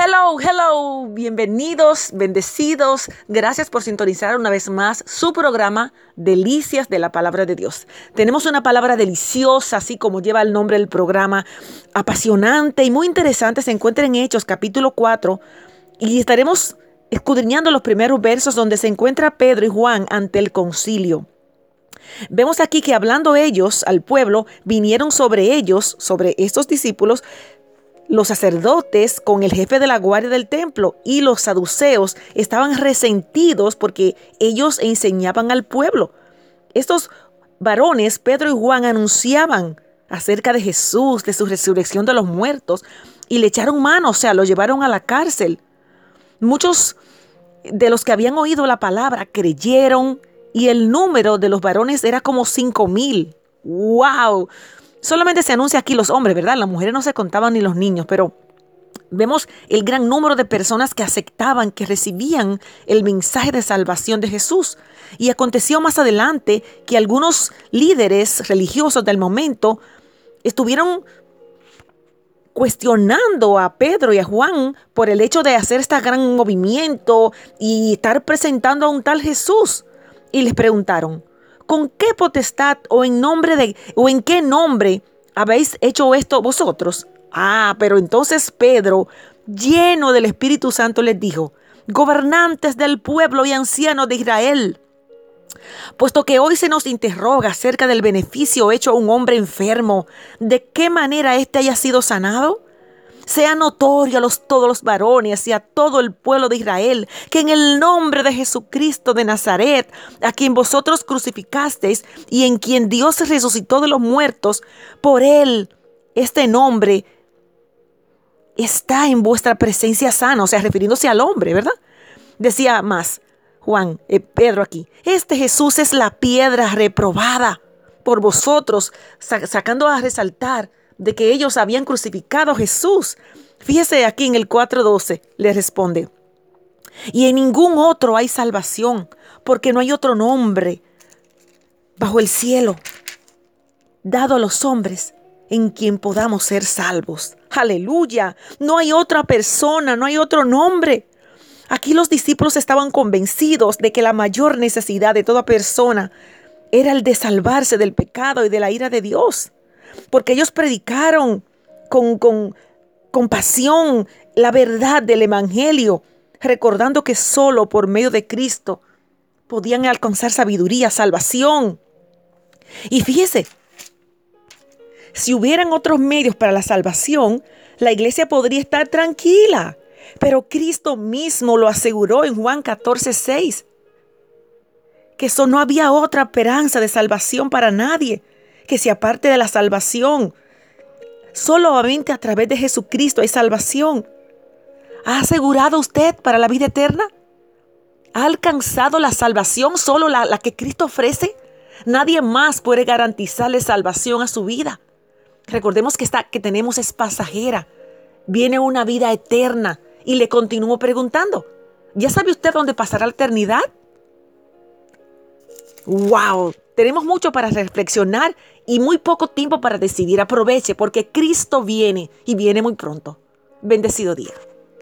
Hello, hello, bienvenidos, bendecidos. Gracias por sintonizar una vez más su programa Delicias de la Palabra de Dios. Tenemos una palabra deliciosa, así como lleva el nombre del programa, apasionante y muy interesante. Se encuentra en Hechos capítulo 4 y estaremos escudriñando los primeros versos donde se encuentra Pedro y Juan ante el concilio. Vemos aquí que hablando ellos al pueblo, vinieron sobre ellos, sobre estos discípulos, los sacerdotes con el jefe de la guardia del templo y los saduceos estaban resentidos porque ellos enseñaban al pueblo. Estos varones, Pedro y Juan, anunciaban acerca de Jesús, de su resurrección de los muertos, y le echaron mano, o sea, lo llevaron a la cárcel. Muchos de los que habían oído la palabra creyeron y el número de los varones era como cinco mil. ¡Wow! Solamente se anuncia aquí los hombres, ¿verdad? Las mujeres no se contaban ni los niños, pero vemos el gran número de personas que aceptaban, que recibían el mensaje de salvación de Jesús. Y aconteció más adelante que algunos líderes religiosos del momento estuvieron cuestionando a Pedro y a Juan por el hecho de hacer este gran movimiento y estar presentando a un tal Jesús. Y les preguntaron, ¿con qué potestad o en nombre de o en qué nombre habéis hecho esto vosotros? Ah, pero entonces Pedro, lleno del Espíritu Santo, les dijo, gobernantes del pueblo y ancianos de Israel, puesto que hoy se nos interroga acerca del beneficio hecho a un hombre enfermo, de qué manera éste haya sido sanado, sea notorio a los, todos los varones y a todo el pueblo de Israel que en el nombre de Jesucristo de Nazaret, a quien vosotros crucificasteis y en quien Dios resucitó de los muertos, por él este nombre está en vuestra presencia sana, o sea, refiriéndose al hombre, ¿verdad? Decía más Juan, eh, Pedro aquí, este Jesús es la piedra reprobada por vosotros, sacando a resaltar de que ellos habían crucificado a Jesús. Fíjese aquí en el 4.12, le responde. Y en ningún otro hay salvación, porque no hay otro nombre bajo el cielo dado a los hombres en quien podamos ser salvos. Aleluya. No hay otra persona, no hay otro nombre. Aquí los discípulos estaban convencidos de que la mayor necesidad de toda persona era el de salvarse del pecado y de la ira de Dios porque ellos predicaron con, con, con pasión la verdad del Evangelio, recordando que solo por medio de Cristo podían alcanzar sabiduría, salvación. Y fíjese, si hubieran otros medios para la salvación, la iglesia podría estar tranquila. Pero Cristo mismo lo aseguró en Juan 14, 6, que eso no había otra esperanza de salvación para nadie que se aparte de la salvación. Solamente a través de Jesucristo hay salvación. ¿Ha asegurado usted para la vida eterna? ¿Ha alcanzado la salvación solo la, la que Cristo ofrece? Nadie más puede garantizarle salvación a su vida. Recordemos que esta que tenemos es pasajera. Viene una vida eterna. Y le continúo preguntando, ¿ya sabe usted dónde pasará la eternidad? ¡Wow! Tenemos mucho para reflexionar y muy poco tiempo para decidir. Aproveche porque Cristo viene y viene muy pronto. Bendecido día.